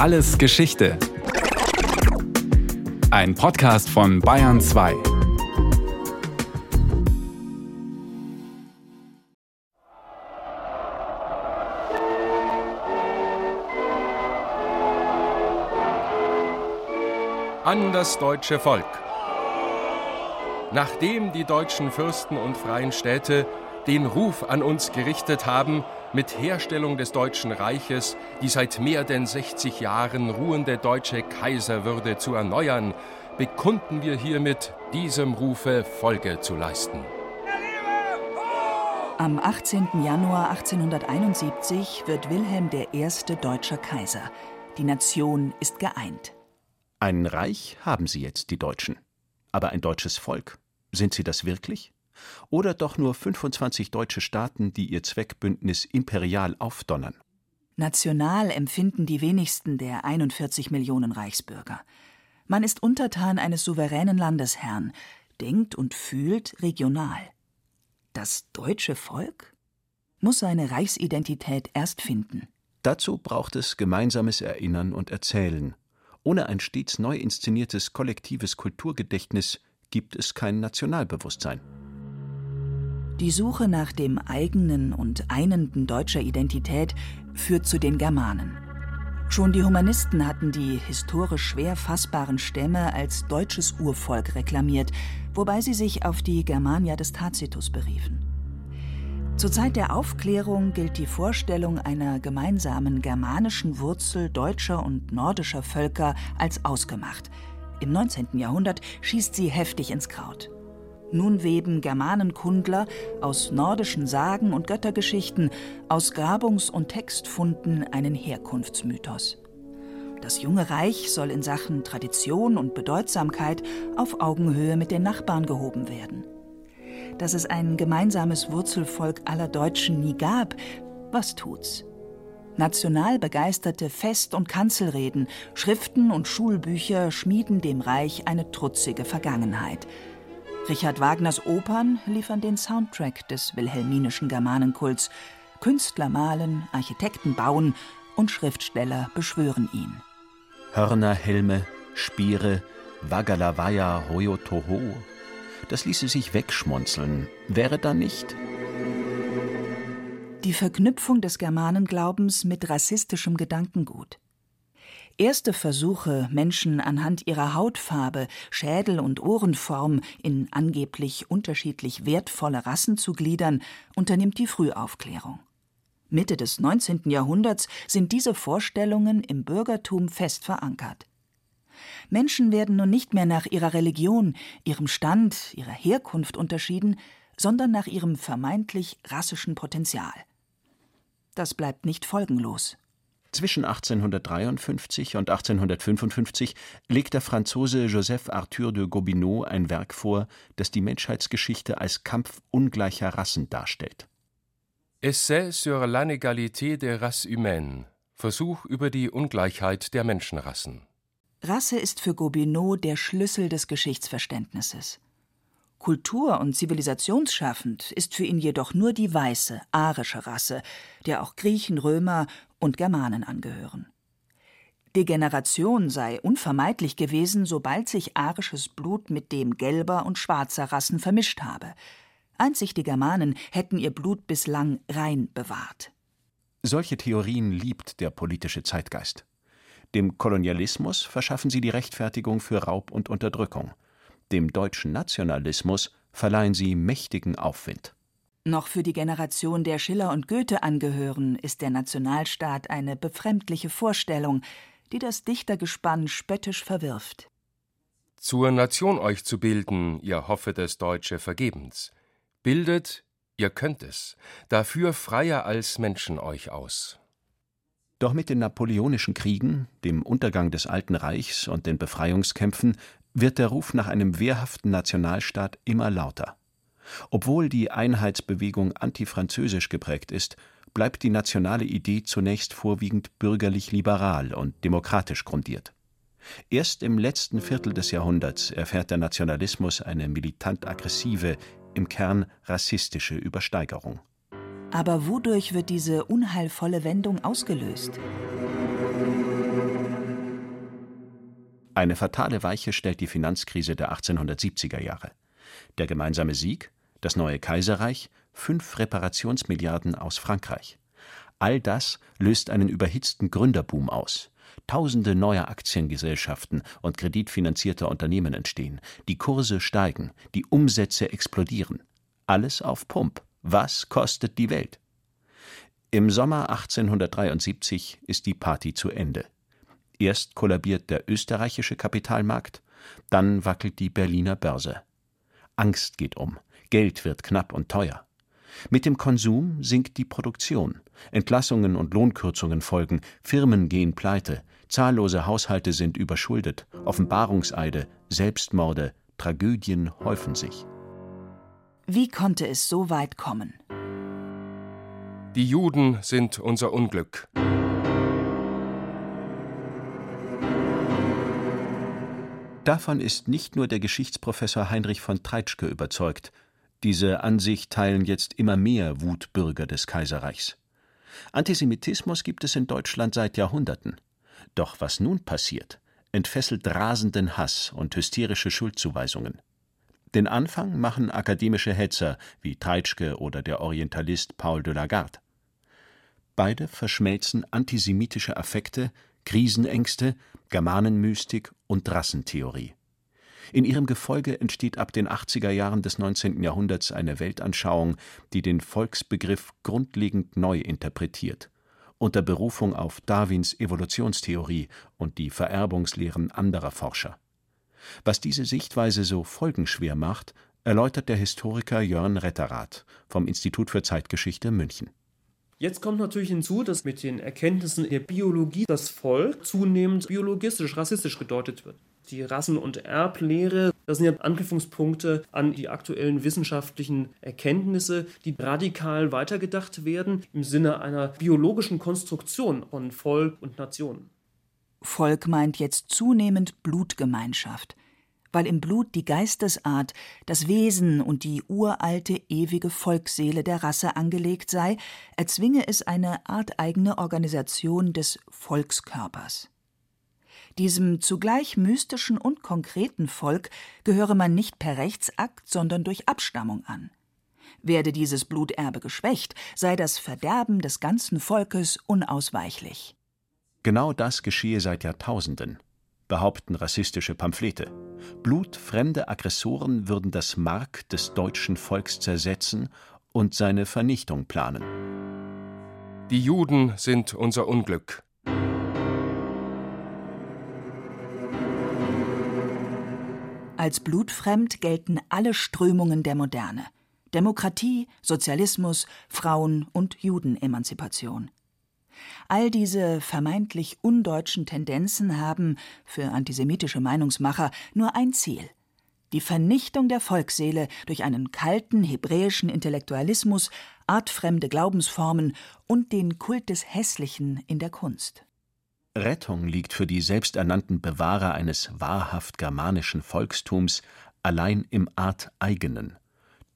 Alles Geschichte. Ein Podcast von Bayern 2. An das deutsche Volk. Nachdem die deutschen Fürsten und freien Städte den Ruf an uns gerichtet haben, mit Herstellung des Deutschen Reiches die seit mehr denn 60 Jahren ruhende deutsche Kaiserwürde zu erneuern, bekunden wir hiermit diesem Rufe Folge zu leisten. Am 18. Januar 1871 wird Wilhelm I. deutscher Kaiser. Die Nation ist geeint. Ein Reich haben sie jetzt, die Deutschen. Aber ein deutsches Volk, sind sie das wirklich? Oder doch nur 25 deutsche Staaten, die ihr Zweckbündnis imperial aufdonnern? National empfinden die wenigsten der 41 Millionen Reichsbürger. Man ist untertan eines souveränen Landesherrn, denkt und fühlt regional. Das deutsche Volk muss seine Reichsidentität erst finden. Dazu braucht es gemeinsames Erinnern und Erzählen. Ohne ein stets neu inszeniertes kollektives Kulturgedächtnis gibt es kein Nationalbewusstsein. Die Suche nach dem eigenen und einenden deutscher Identität führt zu den Germanen. Schon die Humanisten hatten die historisch schwer fassbaren Stämme als deutsches Urvolk reklamiert, wobei sie sich auf die Germania des Tacitus beriefen. Zur Zeit der Aufklärung gilt die Vorstellung einer gemeinsamen germanischen Wurzel deutscher und nordischer Völker als ausgemacht. Im 19. Jahrhundert schießt sie heftig ins Kraut. Nun weben Germanenkundler aus nordischen Sagen und Göttergeschichten, aus Grabungs- und Textfunden einen Herkunftsmythos. Das junge Reich soll in Sachen Tradition und Bedeutsamkeit auf Augenhöhe mit den Nachbarn gehoben werden. Dass es ein gemeinsames Wurzelvolk aller Deutschen nie gab, was tut's? National begeisterte Fest- und Kanzelreden, Schriften und Schulbücher schmieden dem Reich eine trutzige Vergangenheit – Richard Wagners Opern liefern den Soundtrack des wilhelminischen Germanenkults. Künstler malen, Architekten bauen und Schriftsteller beschwören ihn. Hörner, Helme, Spiere, Wagalavaya, Hoyotoho. Das ließe sich wegschmunzeln. Wäre da nicht? Die Verknüpfung des Germanenglaubens mit rassistischem Gedankengut. Erste Versuche, Menschen anhand ihrer Hautfarbe, Schädel- und Ohrenform in angeblich unterschiedlich wertvolle Rassen zu gliedern, unternimmt die Frühaufklärung. Mitte des 19. Jahrhunderts sind diese Vorstellungen im Bürgertum fest verankert. Menschen werden nun nicht mehr nach ihrer Religion, ihrem Stand, ihrer Herkunft unterschieden, sondern nach ihrem vermeintlich rassischen Potenzial. Das bleibt nicht folgenlos. Zwischen 1853 und 1855 legt der Franzose Joseph Arthur de Gobineau ein Werk vor, das die Menschheitsgeschichte als Kampf ungleicher Rassen darstellt. Essai sur l'inégalité des races humaines Versuch über die Ungleichheit der Menschenrassen. Rasse ist für Gobineau der Schlüssel des Geschichtsverständnisses. Kultur- und zivilisationsschaffend ist für ihn jedoch nur die weiße, arische Rasse, der auch Griechen, Römer und Germanen angehören. Degeneration sei unvermeidlich gewesen, sobald sich arisches Blut mit dem gelber und schwarzer Rassen vermischt habe. Einzig die Germanen hätten ihr Blut bislang rein bewahrt. Solche Theorien liebt der politische Zeitgeist. Dem Kolonialismus verschaffen sie die Rechtfertigung für Raub und Unterdrückung dem deutschen Nationalismus verleihen sie mächtigen Aufwind. Noch für die Generation der Schiller und Goethe angehören, ist der Nationalstaat eine befremdliche Vorstellung, die das Dichtergespann spöttisch verwirft. Zur Nation euch zu bilden, ihr hoffet es Deutsche vergebens. Bildet, ihr könnt es, dafür freier als Menschen euch aus. Doch mit den napoleonischen Kriegen, dem Untergang des Alten Reichs und den Befreiungskämpfen wird der Ruf nach einem wehrhaften Nationalstaat immer lauter. Obwohl die Einheitsbewegung antifranzösisch geprägt ist, bleibt die nationale Idee zunächst vorwiegend bürgerlich-liberal und demokratisch grundiert. Erst im letzten Viertel des Jahrhunderts erfährt der Nationalismus eine militant-aggressive, im Kern rassistische Übersteigerung. Aber wodurch wird diese unheilvolle Wendung ausgelöst? Eine fatale Weiche stellt die Finanzkrise der 1870er Jahre. Der gemeinsame Sieg, das neue Kaiserreich, fünf Reparationsmilliarden aus Frankreich. All das löst einen überhitzten Gründerboom aus. Tausende neuer Aktiengesellschaften und kreditfinanzierter Unternehmen entstehen. Die Kurse steigen, die Umsätze explodieren. Alles auf Pump. Was kostet die Welt? Im Sommer 1873 ist die Party zu Ende. Erst kollabiert der österreichische Kapitalmarkt, dann wackelt die Berliner Börse. Angst geht um, Geld wird knapp und teuer. Mit dem Konsum sinkt die Produktion. Entlassungen und Lohnkürzungen folgen, Firmen gehen pleite, zahllose Haushalte sind überschuldet, Offenbarungseide, Selbstmorde, Tragödien häufen sich. Wie konnte es so weit kommen? Die Juden sind unser Unglück. Davon ist nicht nur der Geschichtsprofessor Heinrich von Treitschke überzeugt. Diese Ansicht teilen jetzt immer mehr Wutbürger des Kaiserreichs. Antisemitismus gibt es in Deutschland seit Jahrhunderten. Doch was nun passiert, entfesselt rasenden Hass und hysterische Schuldzuweisungen. Den Anfang machen akademische Hetzer wie Treitschke oder der Orientalist Paul de Lagarde. Beide verschmelzen antisemitische Affekte, Krisenängste, Germanenmystik und Rassentheorie. In ihrem Gefolge entsteht ab den 80er Jahren des 19. Jahrhunderts eine Weltanschauung, die den Volksbegriff grundlegend neu interpretiert, unter Berufung auf Darwins Evolutionstheorie und die Vererbungslehren anderer Forscher. Was diese Sichtweise so folgenschwer macht, erläutert der Historiker Jörn Retterath vom Institut für Zeitgeschichte München. Jetzt kommt natürlich hinzu, dass mit den Erkenntnissen der Biologie das Volk zunehmend biologistisch, rassistisch gedeutet wird. Die Rassen- und Erblehre, das sind ja Anknüpfungspunkte an die aktuellen wissenschaftlichen Erkenntnisse, die radikal weitergedacht werden im Sinne einer biologischen Konstruktion von Volk und Nation. Volk meint jetzt zunehmend Blutgemeinschaft, weil im Blut die Geistesart, das Wesen und die uralte, ewige Volksseele der Rasse angelegt sei, erzwinge es eine arteigene Organisation des Volkskörpers. Diesem zugleich mystischen und konkreten Volk gehöre man nicht per Rechtsakt, sondern durch Abstammung an. Werde dieses Bluterbe geschwächt, sei das Verderben des ganzen Volkes unausweichlich. Genau das geschehe seit Jahrtausenden, behaupten rassistische Pamphlete. Blutfremde Aggressoren würden das Mark des deutschen Volks zersetzen und seine Vernichtung planen. Die Juden sind unser Unglück. Als blutfremd gelten alle Strömungen der Moderne. Demokratie, Sozialismus, Frauen- und Judenemanzipation. All diese vermeintlich undeutschen Tendenzen haben, für antisemitische Meinungsmacher, nur ein Ziel die Vernichtung der Volksseele durch einen kalten hebräischen Intellektualismus, artfremde Glaubensformen und den Kult des Hässlichen in der Kunst. Rettung liegt für die selbsternannten Bewahrer eines wahrhaft germanischen Volkstums allein im Arteigenen.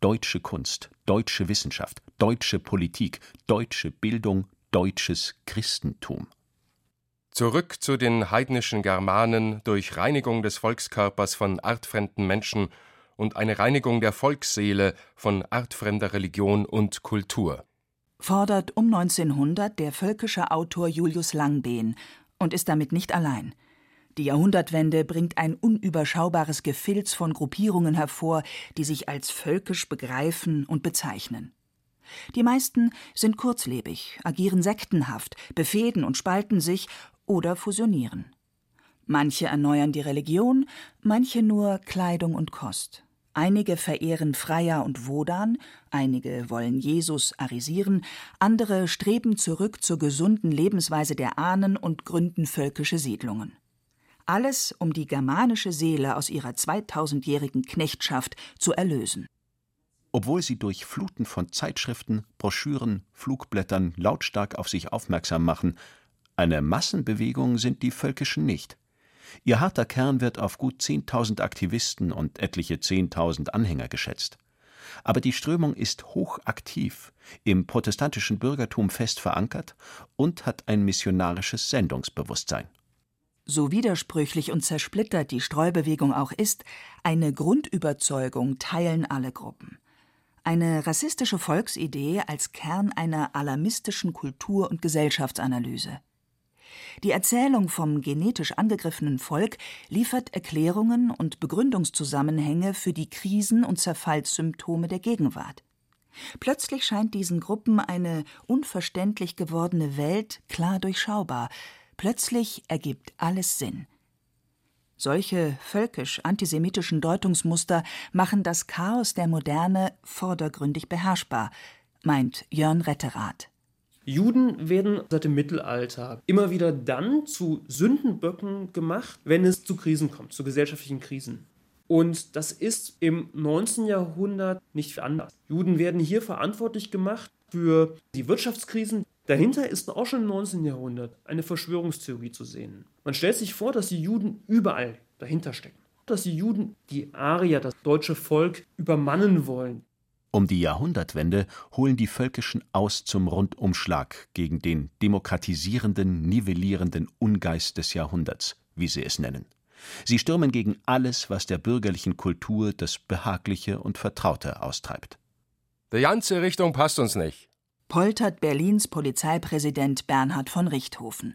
Deutsche Kunst, deutsche Wissenschaft, deutsche Politik, deutsche Bildung, deutsches Christentum. Zurück zu den heidnischen Germanen durch Reinigung des Volkskörpers von artfremden Menschen und eine Reinigung der Volksseele von artfremder Religion und Kultur. Fordert um 1900 der völkische Autor Julius Langbehn und ist damit nicht allein. Die Jahrhundertwende bringt ein unüberschaubares Gefilz von Gruppierungen hervor, die sich als völkisch begreifen und bezeichnen. Die meisten sind kurzlebig, agieren sektenhaft, befehden und spalten sich oder fusionieren. Manche erneuern die Religion, manche nur Kleidung und Kost. Einige verehren Freier und Wodan, einige wollen Jesus arisieren, andere streben zurück zur gesunden Lebensweise der Ahnen und gründen völkische Siedlungen. Alles, um die germanische Seele aus ihrer zweitausendjährigen Knechtschaft zu erlösen. Obwohl sie durch Fluten von Zeitschriften, Broschüren, Flugblättern lautstark auf sich aufmerksam machen, eine Massenbewegung sind die Völkischen nicht. Ihr harter Kern wird auf gut 10.000 Aktivisten und etliche 10.000 Anhänger geschätzt. Aber die Strömung ist hochaktiv, im protestantischen Bürgertum fest verankert und hat ein missionarisches Sendungsbewusstsein. So widersprüchlich und zersplittert die Streubewegung auch ist, eine Grundüberzeugung teilen alle Gruppen. Eine rassistische Volksidee als Kern einer alarmistischen Kultur- und Gesellschaftsanalyse. Die Erzählung vom genetisch angegriffenen Volk liefert Erklärungen und Begründungszusammenhänge für die Krisen und Zerfallssymptome der Gegenwart. Plötzlich scheint diesen Gruppen eine unverständlich gewordene Welt klar durchschaubar. Plötzlich ergibt alles Sinn. Solche völkisch-antisemitischen Deutungsmuster machen das Chaos der Moderne vordergründig beherrschbar, meint Jörn Retterath. Juden werden seit dem Mittelalter immer wieder dann zu Sündenböcken gemacht, wenn es zu Krisen kommt, zu gesellschaftlichen Krisen. Und das ist im 19. Jahrhundert nicht anders. Juden werden hier verantwortlich gemacht für die Wirtschaftskrisen. Dahinter ist auch schon im 19. Jahrhundert eine Verschwörungstheorie zu sehen. Man stellt sich vor, dass die Juden überall dahinter stecken. Dass die Juden die Arier, das deutsche Volk, übermannen wollen. Um die Jahrhundertwende holen die Völkischen aus zum Rundumschlag gegen den demokratisierenden, nivellierenden Ungeist des Jahrhunderts, wie sie es nennen. Sie stürmen gegen alles, was der bürgerlichen Kultur das Behagliche und Vertraute austreibt. Die ganze Richtung passt uns nicht, poltert Berlins Polizeipräsident Bernhard von Richthofen.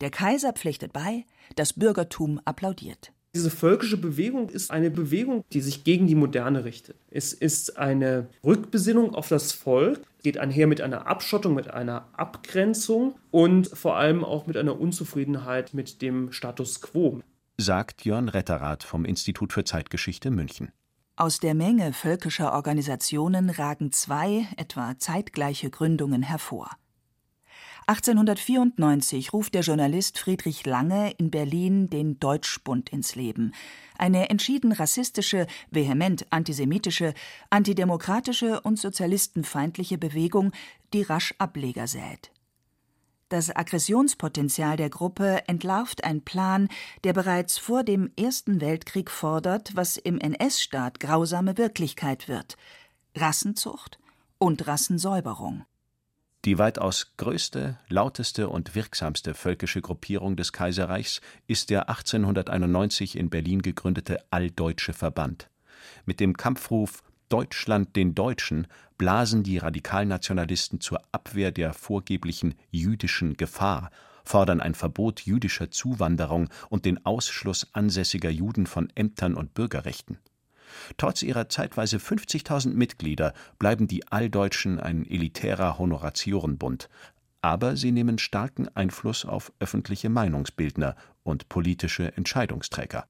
Der Kaiser pflichtet bei, das Bürgertum applaudiert. Diese völkische Bewegung ist eine Bewegung, die sich gegen die Moderne richtet. Es ist eine Rückbesinnung auf das Volk, geht einher mit einer Abschottung, mit einer Abgrenzung und vor allem auch mit einer Unzufriedenheit mit dem Status quo sagt Jörn Retterath vom Institut für Zeitgeschichte München. Aus der Menge völkischer Organisationen ragen zwei etwa zeitgleiche Gründungen hervor. 1894 ruft der Journalist Friedrich Lange in Berlin den Deutschbund ins Leben, eine entschieden rassistische, vehement antisemitische, antidemokratische und sozialistenfeindliche Bewegung, die rasch Ableger sät. Das Aggressionspotenzial der Gruppe entlarvt ein Plan, der bereits vor dem Ersten Weltkrieg fordert, was im NS-Staat grausame Wirklichkeit wird: Rassenzucht und Rassensäuberung. Die weitaus größte, lauteste und wirksamste völkische Gruppierung des Kaiserreichs ist der 1891 in Berlin gegründete Alldeutsche Verband. Mit dem Kampfruf Deutschland den Deutschen blasen die Radikalnationalisten zur Abwehr der vorgeblichen jüdischen Gefahr, fordern ein Verbot jüdischer Zuwanderung und den Ausschluss ansässiger Juden von Ämtern und Bürgerrechten. Trotz ihrer zeitweise 50.000 Mitglieder bleiben die Alldeutschen ein elitärer Honoratiorenbund, aber sie nehmen starken Einfluss auf öffentliche Meinungsbildner und politische Entscheidungsträger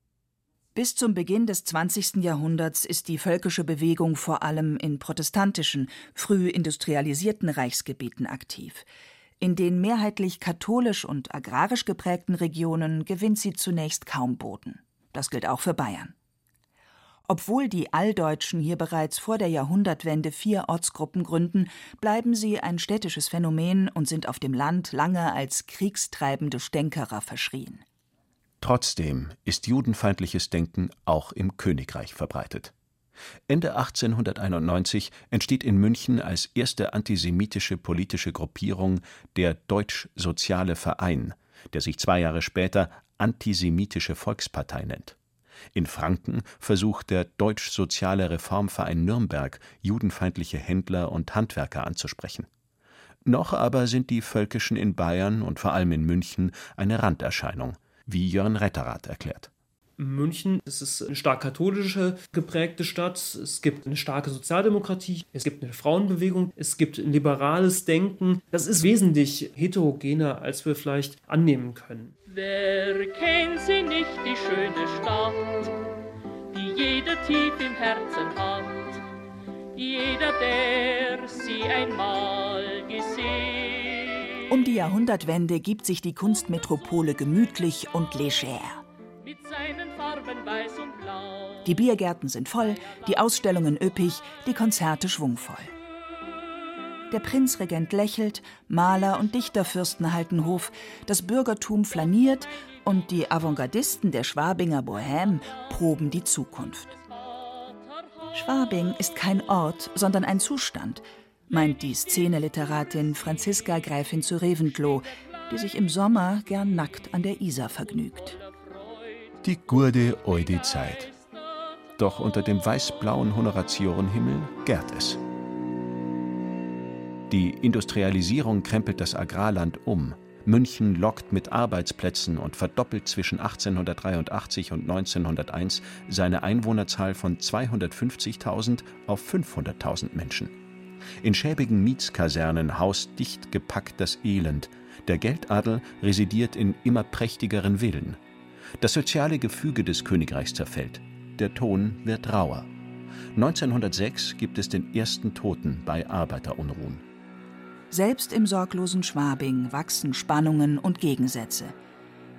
bis zum Beginn des 20. Jahrhunderts ist die völkische Bewegung vor allem in protestantischen, früh industrialisierten Reichsgebieten aktiv. In den mehrheitlich katholisch und agrarisch geprägten Regionen gewinnt sie zunächst kaum Boden. Das gilt auch für Bayern. Obwohl die Alldeutschen hier bereits vor der Jahrhundertwende vier Ortsgruppen gründen, bleiben sie ein städtisches Phänomen und sind auf dem Land lange als kriegstreibende Stänkerer verschrien. Trotzdem ist judenfeindliches Denken auch im Königreich verbreitet. Ende 1891 entsteht in München als erste antisemitische politische Gruppierung der Deutsch-Soziale Verein, der sich zwei Jahre später Antisemitische Volkspartei nennt. In Franken versucht der Deutsch-Soziale Reformverein Nürnberg, judenfeindliche Händler und Handwerker anzusprechen. Noch aber sind die Völkischen in Bayern und vor allem in München eine Randerscheinung wie Jörn Retterath erklärt. München es ist eine stark katholische geprägte Stadt. Es gibt eine starke Sozialdemokratie, es gibt eine Frauenbewegung, es gibt ein liberales Denken. Das ist wesentlich heterogener, als wir vielleicht annehmen können. Wer kennt sie nicht, die schöne Stadt, die jeder tief im Herzen hat? Jeder, der sie einmal gesehen um die Jahrhundertwende gibt sich die Kunstmetropole gemütlich und leger. Die Biergärten sind voll, die Ausstellungen üppig, die Konzerte schwungvoll. Der Prinzregent lächelt, Maler und Dichterfürsten halten Hof, das Bürgertum flaniert und die Avantgardisten der Schwabinger Bohème proben die Zukunft. Schwabing ist kein Ort, sondern ein Zustand, meint die Szeneliteratin Franziska Gräfin zu Reventlow, die sich im Sommer gern nackt an der Isar vergnügt. Die gurde oide Zeit. Doch unter dem weiß-blauen Honoratiorenhimmel gärt es. Die Industrialisierung krempelt das Agrarland um. München lockt mit Arbeitsplätzen und verdoppelt zwischen 1883 und 1901 seine Einwohnerzahl von 250.000 auf 500.000 Menschen. In schäbigen Mietskasernen haust dicht gepackt das Elend. Der Geldadel residiert in immer prächtigeren Villen. Das soziale Gefüge des Königreichs zerfällt. Der Ton wird rauer. 1906 gibt es den ersten Toten bei Arbeiterunruhen. Selbst im sorglosen Schwabing wachsen Spannungen und Gegensätze.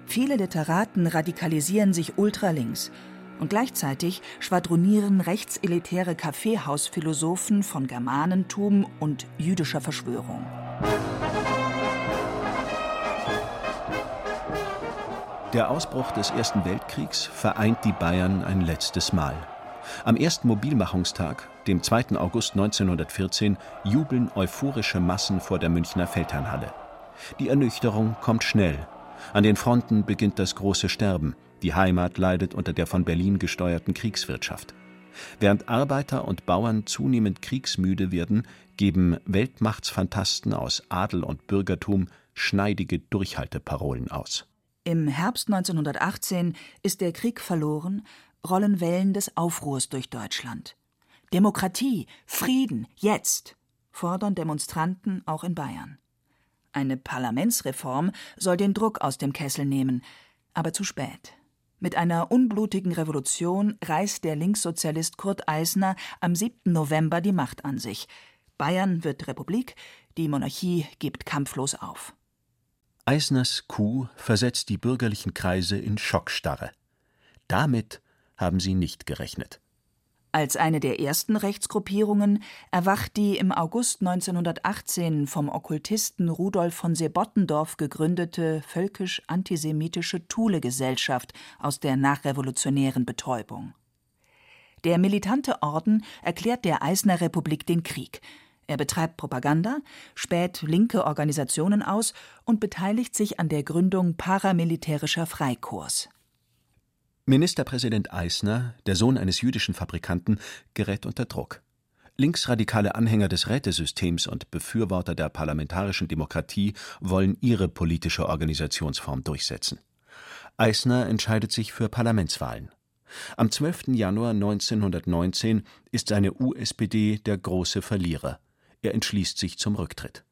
Viele Literaten radikalisieren sich ultralinks und gleichzeitig schwadronieren rechtselitäre Kaffeehausphilosophen von Germanentum und jüdischer Verschwörung. Der Ausbruch des Ersten Weltkriegs vereint die Bayern ein letztes Mal. Am ersten Mobilmachungstag, dem 2. August 1914, jubeln euphorische Massen vor der Münchner Feldherrnhalle. Die Ernüchterung kommt schnell. An den Fronten beginnt das große Sterben. Die Heimat leidet unter der von Berlin gesteuerten Kriegswirtschaft. Während Arbeiter und Bauern zunehmend kriegsmüde werden, geben Weltmachtsfantasten aus Adel und Bürgertum schneidige Durchhalteparolen aus. Im Herbst 1918 ist der Krieg verloren, rollen Wellen des Aufruhrs durch Deutschland. Demokratie, Frieden, jetzt, fordern Demonstranten auch in Bayern. Eine Parlamentsreform soll den Druck aus dem Kessel nehmen, aber zu spät. Mit einer unblutigen Revolution reißt der Linkssozialist Kurt Eisner am 7. November die Macht an sich. Bayern wird Republik, die Monarchie gibt kampflos auf. Eisners Coup versetzt die bürgerlichen Kreise in Schockstarre. Damit haben sie nicht gerechnet. Als eine der ersten Rechtsgruppierungen erwacht die im August 1918 vom Okkultisten Rudolf von Sebottendorf gegründete völkisch-antisemitische Thule-Gesellschaft aus der nachrevolutionären Betäubung. Der militante Orden erklärt der Eisner Republik den Krieg. Er betreibt Propaganda, späht linke Organisationen aus und beteiligt sich an der Gründung paramilitärischer Freikorps. Ministerpräsident Eisner, der Sohn eines jüdischen Fabrikanten, gerät unter Druck. Linksradikale Anhänger des Rätesystems und Befürworter der parlamentarischen Demokratie wollen ihre politische Organisationsform durchsetzen. Eisner entscheidet sich für Parlamentswahlen. Am 12. Januar 1919 ist seine USPD der große Verlierer. Er entschließt sich zum Rücktritt.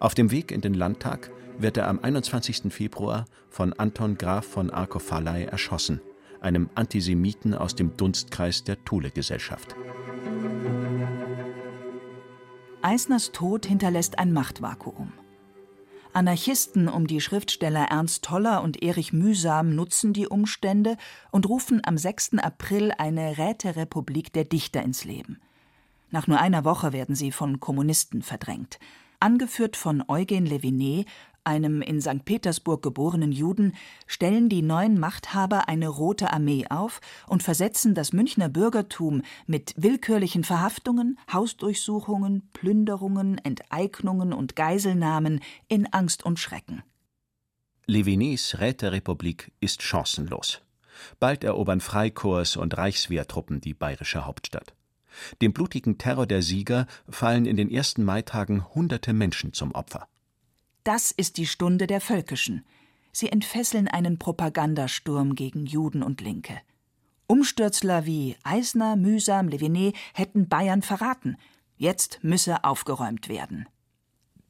Auf dem Weg in den Landtag wird er am 21. Februar von Anton Graf von Arkow-Falay erschossen einem Antisemiten aus dem Dunstkreis der Thule-Gesellschaft. Eisners Tod hinterlässt ein Machtvakuum. Anarchisten um die Schriftsteller Ernst Toller und Erich Mühsam nutzen die Umstände und rufen am 6. April eine Räterepublik der Dichter ins Leben. Nach nur einer Woche werden sie von Kommunisten verdrängt. Angeführt von Eugen Levinet, einem in St. Petersburg geborenen Juden, stellen die neuen Machthaber eine Rote Armee auf und versetzen das Münchner Bürgertum mit willkürlichen Verhaftungen, Hausdurchsuchungen, Plünderungen, Enteignungen und Geiselnahmen in Angst und Schrecken. Levinets Räterepublik ist chancenlos. Bald erobern Freikorps und Reichswehrtruppen die bayerische Hauptstadt. Dem blutigen Terror der Sieger fallen in den ersten Maitagen hunderte Menschen zum Opfer. Das ist die Stunde der Völkischen. Sie entfesseln einen Propagandasturm gegen Juden und Linke. Umstürzler wie Eisner, Mühsam, Levinet hätten Bayern verraten. Jetzt müsse aufgeräumt werden.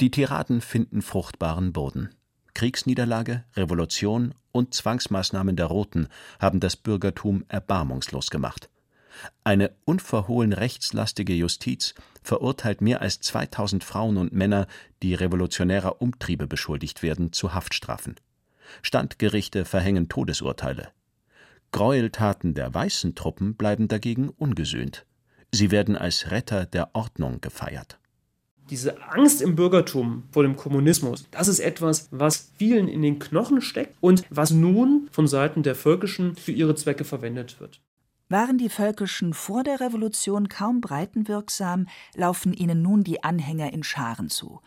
Die Tiraden finden fruchtbaren Boden. Kriegsniederlage, Revolution und Zwangsmaßnahmen der Roten haben das Bürgertum erbarmungslos gemacht. Eine unverhohlen rechtslastige Justiz verurteilt mehr als 2000 Frauen und Männer, die revolutionärer Umtriebe beschuldigt werden, zu Haftstrafen. Standgerichte verhängen Todesurteile. Gräueltaten der weißen Truppen bleiben dagegen ungesühnt. Sie werden als Retter der Ordnung gefeiert. Diese Angst im Bürgertum vor dem Kommunismus, das ist etwas, was vielen in den Knochen steckt und was nun von Seiten der Völkischen für ihre Zwecke verwendet wird. Waren die Völkischen vor der Revolution kaum breitenwirksam, laufen ihnen nun die Anhänger in Scharen zu.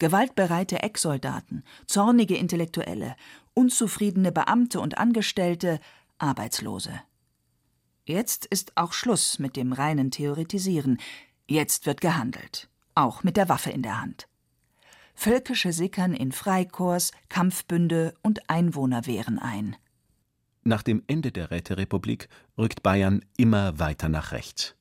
Gewaltbereite Ecksoldaten, zornige Intellektuelle, unzufriedene Beamte und Angestellte, Arbeitslose. Jetzt ist auch Schluss mit dem reinen Theoretisieren. Jetzt wird gehandelt, auch mit der Waffe in der Hand. Völkische sickern in Freikorps, Kampfbünde und Einwohnerwehren ein. Nach dem Ende der Räterepublik rückt Bayern immer weiter nach rechts.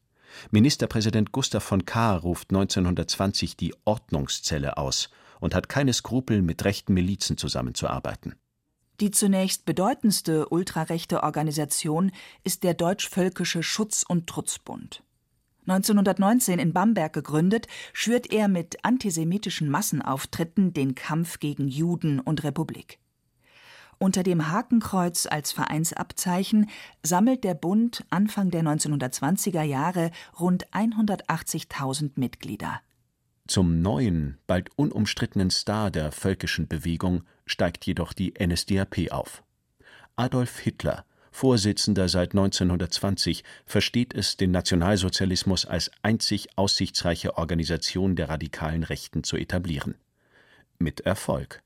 Ministerpräsident Gustav von Kahr ruft 1920 die Ordnungszelle aus und hat keine Skrupel, mit rechten Milizen zusammenzuarbeiten. Die zunächst bedeutendste ultrarechte Organisation ist der Deutsch-Völkische Schutz- und Trutzbund. 1919 in Bamberg gegründet, schürt er mit antisemitischen Massenauftritten den Kampf gegen Juden und Republik. Unter dem Hakenkreuz als Vereinsabzeichen sammelt der Bund Anfang der 1920er Jahre rund 180.000 Mitglieder. Zum neuen, bald unumstrittenen Star der völkischen Bewegung steigt jedoch die NSDAP auf. Adolf Hitler, Vorsitzender seit 1920, versteht es, den Nationalsozialismus als einzig aussichtsreiche Organisation der radikalen Rechten zu etablieren. Mit Erfolg.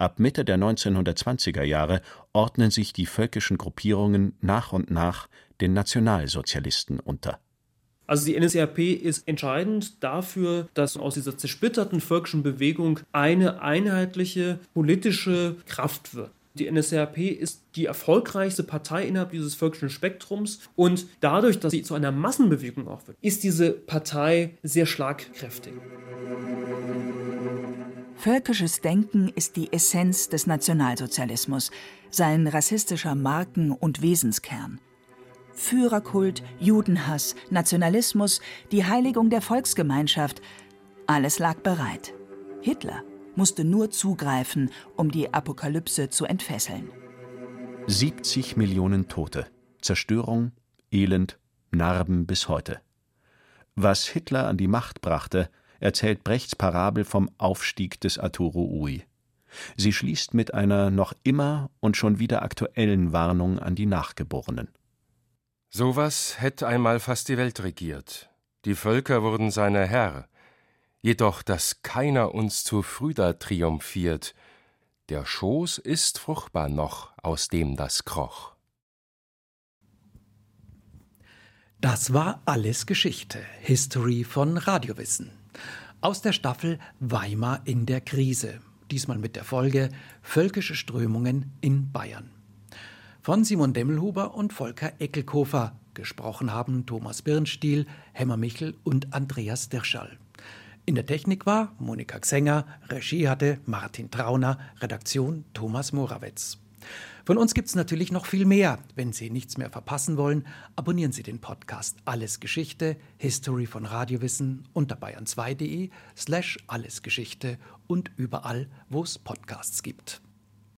Ab Mitte der 1920er Jahre ordnen sich die völkischen Gruppierungen nach und nach den Nationalsozialisten unter. Also die NSDAP ist entscheidend dafür, dass aus dieser zersplitterten völkischen Bewegung eine einheitliche politische Kraft wird. Die NSDAP ist die erfolgreichste Partei innerhalb dieses völkischen Spektrums und dadurch, dass sie zu einer Massenbewegung auch wird, ist diese Partei sehr schlagkräftig. Völkisches Denken ist die Essenz des Nationalsozialismus, sein rassistischer Marken- und Wesenskern. Führerkult, Judenhass, Nationalismus, die Heiligung der Volksgemeinschaft, alles lag bereit. Hitler musste nur zugreifen, um die Apokalypse zu entfesseln. 70 Millionen Tote, Zerstörung, Elend, Narben bis heute. Was Hitler an die Macht brachte, erzählt Brechts Parabel vom Aufstieg des Arturo Ui. Sie schließt mit einer noch immer und schon wieder aktuellen Warnung an die Nachgeborenen. Sowas hätte einmal fast die Welt regiert. Die Völker wurden seine Herr. Jedoch, dass keiner uns zu früh da triumphiert. Der Schoß ist fruchtbar noch, aus dem das kroch. Das war alles Geschichte, History von Radiowissen aus der Staffel Weimar in der Krise, diesmal mit der Folge Völkische Strömungen in Bayern. Von Simon Demmelhuber und Volker Eckelkofer gesprochen haben Thomas Birnstiel, Hemmer Michel und Andreas Dirschall. In der Technik war Monika Xenger, Regie hatte Martin Trauner, Redaktion Thomas Morawetz. Von uns gibt es natürlich noch viel mehr. Wenn Sie nichts mehr verpassen wollen, abonnieren Sie den Podcast Alles Geschichte, History von Radiowissen unter bayern2.de slash allesgeschichte und überall, wo es Podcasts gibt.